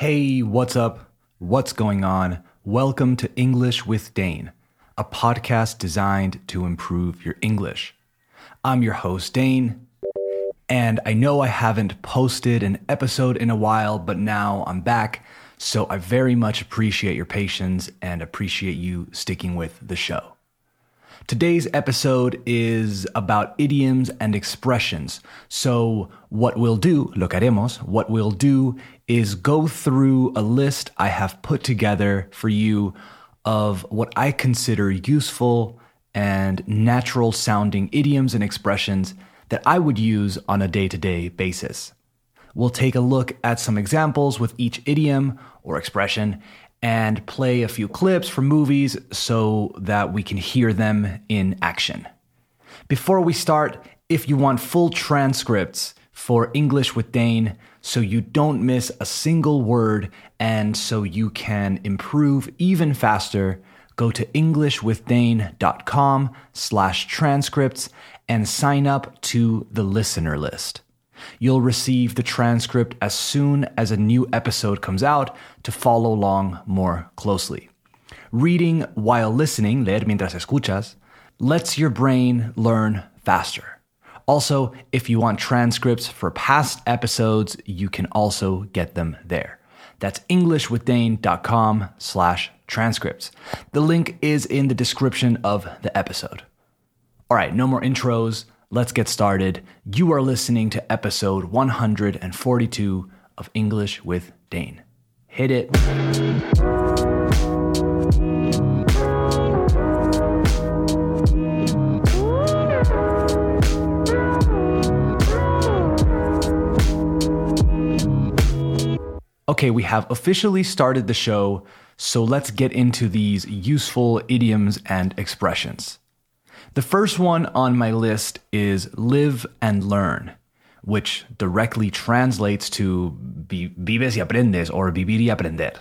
Hey, what's up? What's going on? Welcome to English with Dane, a podcast designed to improve your English. I'm your host, Dane, and I know I haven't posted an episode in a while, but now I'm back, so I very much appreciate your patience and appreciate you sticking with the show. Today's episode is about idioms and expressions. So, what we'll do, lo que haremos, what we'll do is go through a list I have put together for you of what I consider useful and natural sounding idioms and expressions that I would use on a day to day basis. We'll take a look at some examples with each idiom or expression and play a few clips from movies so that we can hear them in action. Before we start, if you want full transcripts for English with Dane, so you don't miss a single word and so you can improve even faster, go to englishwithdane.com slash transcripts and sign up to the listener list. You'll receive the transcript as soon as a new episode comes out to follow along more closely. Reading while listening, leer mientras escuchas, lets your brain learn faster. Also, if you want transcripts for past episodes, you can also get them there. That's englishwithdane.com slash transcripts. The link is in the description of the episode. All right, no more intros let's get started. You are listening to episode 142 of English with Dane. Hit it. Okay, we have officially started the show, so let's get into these useful idioms and expressions. The first one on my list is live and learn, which directly translates to vives y aprendes or vivir y aprender.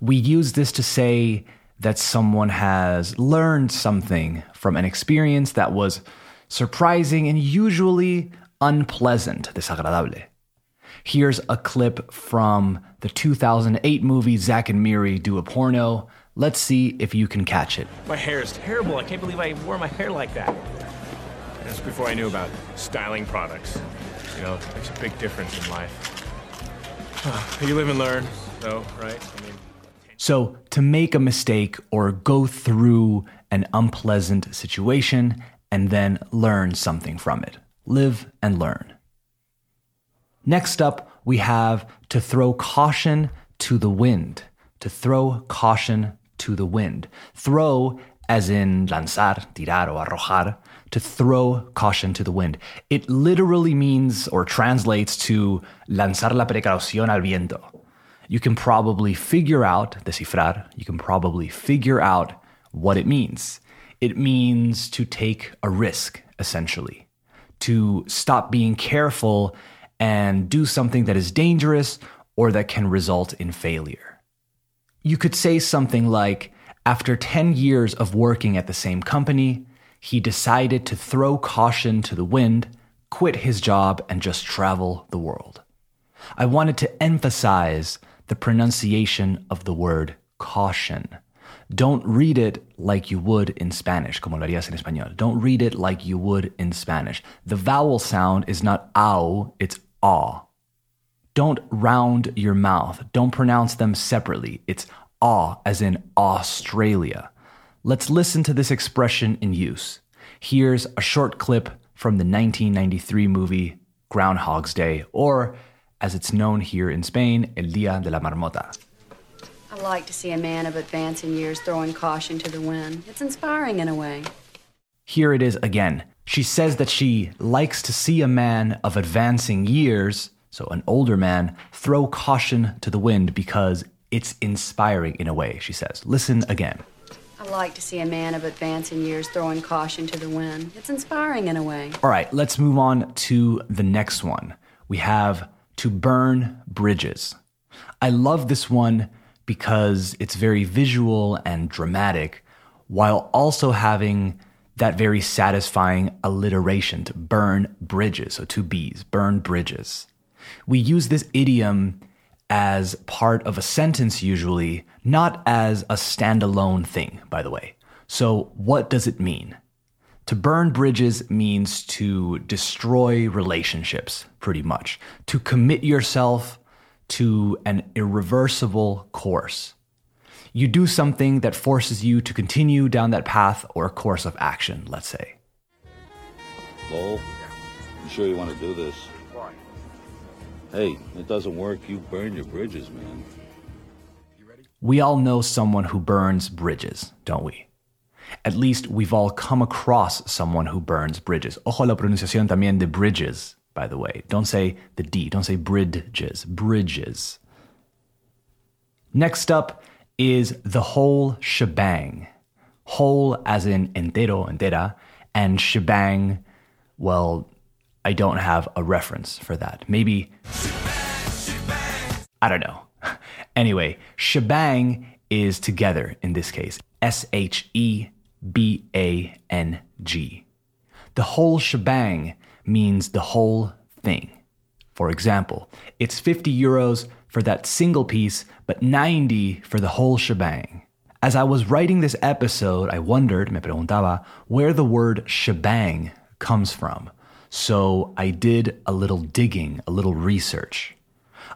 We use this to say that someone has learned something from an experience that was surprising and usually unpleasant, desagradable. Here's a clip from the 2008 movie Zack and Miri Do a Porno Let's see if you can catch it. My hair is terrible. I can't believe I wore my hair like that. That's before I knew about styling products. You know, it makes a big difference in life. you live and learn, though, right? I mean, so, to make a mistake or go through an unpleasant situation and then learn something from it. Live and learn. Next up, we have to throw caution to the wind. To throw caution to the wind. Throw, as in lanzar, tirar, o arrojar, to throw caution to the wind. It literally means or translates to lanzar la precaución al viento. You can probably figure out, descifrar, you can probably figure out what it means. It means to take a risk, essentially, to stop being careful and do something that is dangerous or that can result in failure. You could say something like, after 10 years of working at the same company, he decided to throw caution to the wind, quit his job, and just travel the world. I wanted to emphasize the pronunciation of the word caution. Don't read it like you would in Spanish, como lo harías en español. Don't read it like you would in Spanish. The vowel sound is not ow, it's ah. Don't round your mouth. Don't pronounce them separately. It's awe, as in Australia. Let's listen to this expression in use. Here's a short clip from the 1993 movie Groundhog's Day, or as it's known here in Spain, El Día de la Marmota. I like to see a man of advancing years throwing caution to the wind. It's inspiring in a way. Here it is again. She says that she likes to see a man of advancing years so an older man, throw caution to the wind because it's inspiring in a way, she says. Listen again. I like to see a man of advancing years throwing caution to the wind. It's inspiring in a way. All right, let's move on to the next one. We have to burn bridges. I love this one because it's very visual and dramatic while also having that very satisfying alliteration to burn bridges. So two B's, burn bridges. We use this idiom as part of a sentence, usually, not as a standalone thing, by the way. So, what does it mean? To burn bridges means to destroy relationships, pretty much, to commit yourself to an irreversible course. You do something that forces you to continue down that path or course of action, let's say. Lowell, you sure you want to do this? Why? Hey, it doesn't work. You burn your bridges, man. We all know someone who burns bridges, don't we? At least we've all come across someone who burns bridges. Ojo la pronunciación también de bridges, by the way. Don't say the D, don't say bridges, bridges. Next up is the whole shebang. Whole as in entero, entera, and shebang, well, I don't have a reference for that. Maybe. I don't know. Anyway, shebang is together in this case. S H E B A N G. The whole shebang means the whole thing. For example, it's 50 euros for that single piece, but 90 for the whole shebang. As I was writing this episode, I wondered, me preguntaba, where the word shebang comes from. So I did a little digging, a little research.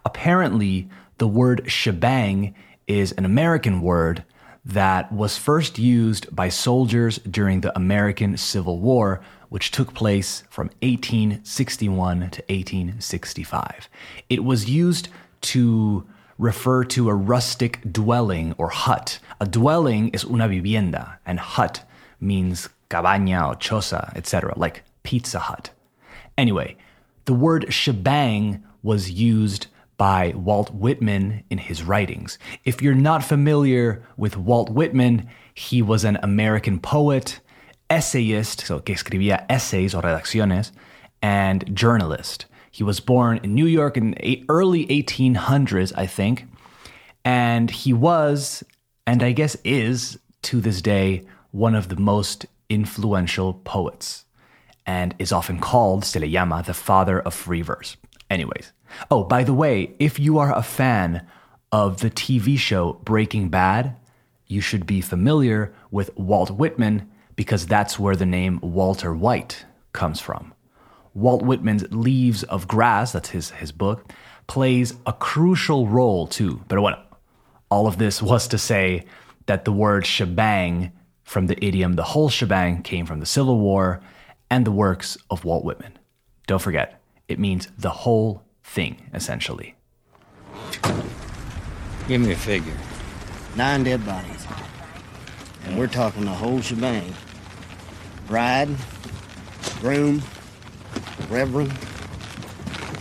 Apparently, the word shebang is an American word that was first used by soldiers during the American Civil War, which took place from 1861 to 1865. It was used to refer to a rustic dwelling or hut. A dwelling is una vivienda, and hut means cabaña or choza, etc., like Pizza Hut. Anyway, the word shebang was used by Walt Whitman in his writings. If you're not familiar with Walt Whitman, he was an American poet, essayist, so que escribía essays o redacciones, and journalist. He was born in New York in the early 1800s, I think, and he was, and I guess is, to this day, one of the most influential poets, and is often called, se the father of free verse. Anyways, oh, by the way, if you are a fan of the TV show Breaking Bad, you should be familiar with Walt Whitman because that's where the name Walter White comes from. Walt Whitman's Leaves of Grass, that's his, his book, plays a crucial role too. But bueno, all of this was to say that the word shebang from the idiom the whole shebang came from the Civil War and the works of Walt Whitman. Don't forget, it means the whole thing, essentially. Give me a figure. Nine dead bodies. And we're talking the whole shebang. Bride, groom, reverend,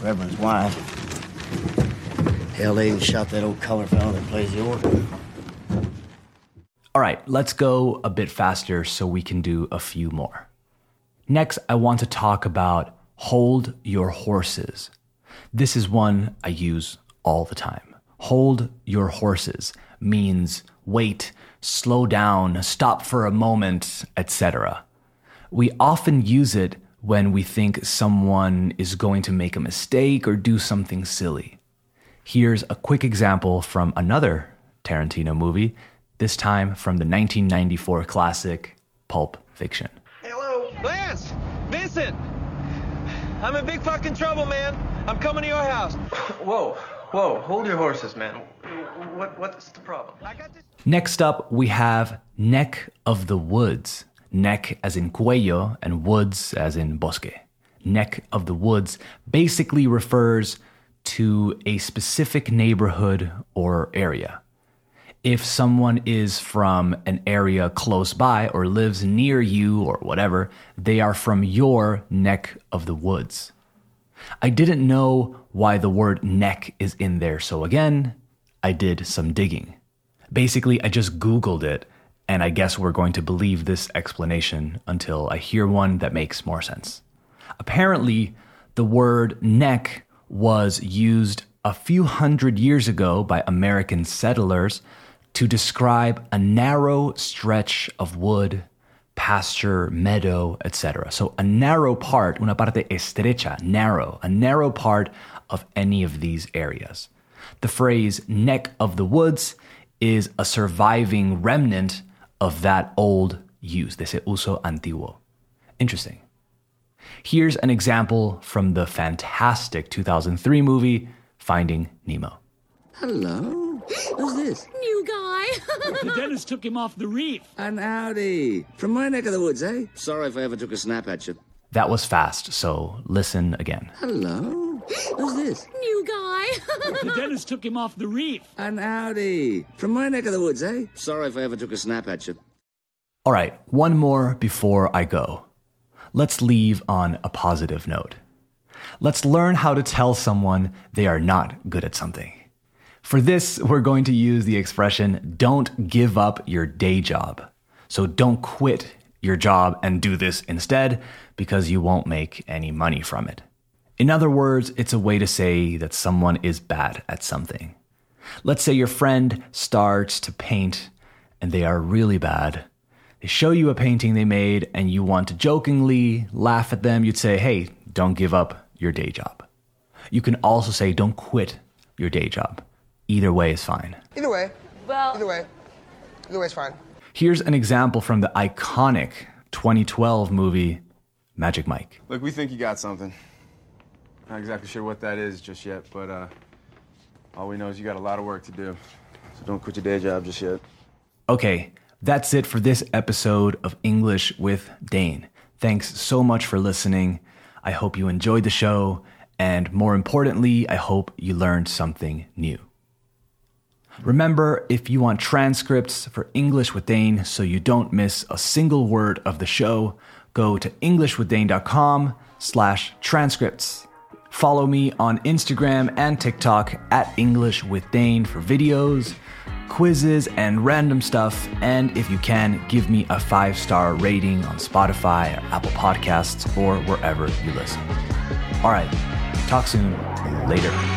reverend's wife. Hell, they even shot that old color fellow that plays the organ. All right, let's go a bit faster so we can do a few more. Next, I want to talk about hold your horses. This is one I use all the time. Hold your horses means wait, slow down, stop for a moment, etc. We often use it when we think someone is going to make a mistake or do something silly. Here's a quick example from another Tarantino movie, this time from the 1994 classic Pulp Fiction. Hello, Lance, Vincent. I'm in big fucking trouble, man. I'm coming to your house. Whoa, whoa, hold your horses, man. What, what's the problem? I got this. Next up, we have Neck of the Woods. Neck as in cuello and woods as in bosque. Neck of the Woods basically refers to a specific neighborhood or area. If someone is from an area close by or lives near you or whatever, they are from your neck of the woods. I didn't know why the word neck is in there, so again, I did some digging. Basically, I just Googled it, and I guess we're going to believe this explanation until I hear one that makes more sense. Apparently, the word neck was used a few hundred years ago by American settlers to describe a narrow stretch of wood, pasture, meadow, etc. So a narrow part, una parte estrecha, narrow, a narrow part of any of these areas. The phrase neck of the woods is a surviving remnant of that old use, de ese uso antiguo. Interesting. Here's an example from the fantastic 2003 movie Finding Nemo. Hello. Who's this? New guy. The dentist took him off the reef. And howdy. From my neck of the woods, eh? Sorry if I ever took a snap at you. That was fast, so listen again. Hello. Who's this? New guy. the dentist took him off the reef. And howdy. From my neck of the woods, eh? Sorry if I ever took a snap at you. All right, one more before I go. Let's leave on a positive note. Let's learn how to tell someone they are not good at something. For this, we're going to use the expression don't give up your day job. So don't quit your job and do this instead because you won't make any money from it. In other words, it's a way to say that someone is bad at something. Let's say your friend starts to paint and they are really bad. They show you a painting they made and you want to jokingly laugh at them. You'd say, hey, don't give up your day job. You can also say, don't quit your day job. Either way is fine. Either way. Well, Either way. Either way is fine. Here's an example from the iconic 2012 movie Magic Mike. Look, we think you got something. Not exactly sure what that is just yet, but uh, all we know is you got a lot of work to do. So don't quit your day job just yet. Okay, that's it for this episode of English with Dane. Thanks so much for listening. I hope you enjoyed the show, and more importantly, I hope you learned something new. Remember, if you want transcripts for English with Dane so you don't miss a single word of the show, go to englishwithdane.com slash transcripts. Follow me on Instagram and TikTok at English with Dane for videos, quizzes, and random stuff. And if you can, give me a five star rating on Spotify or Apple Podcasts or wherever you listen. All right, talk soon. Later.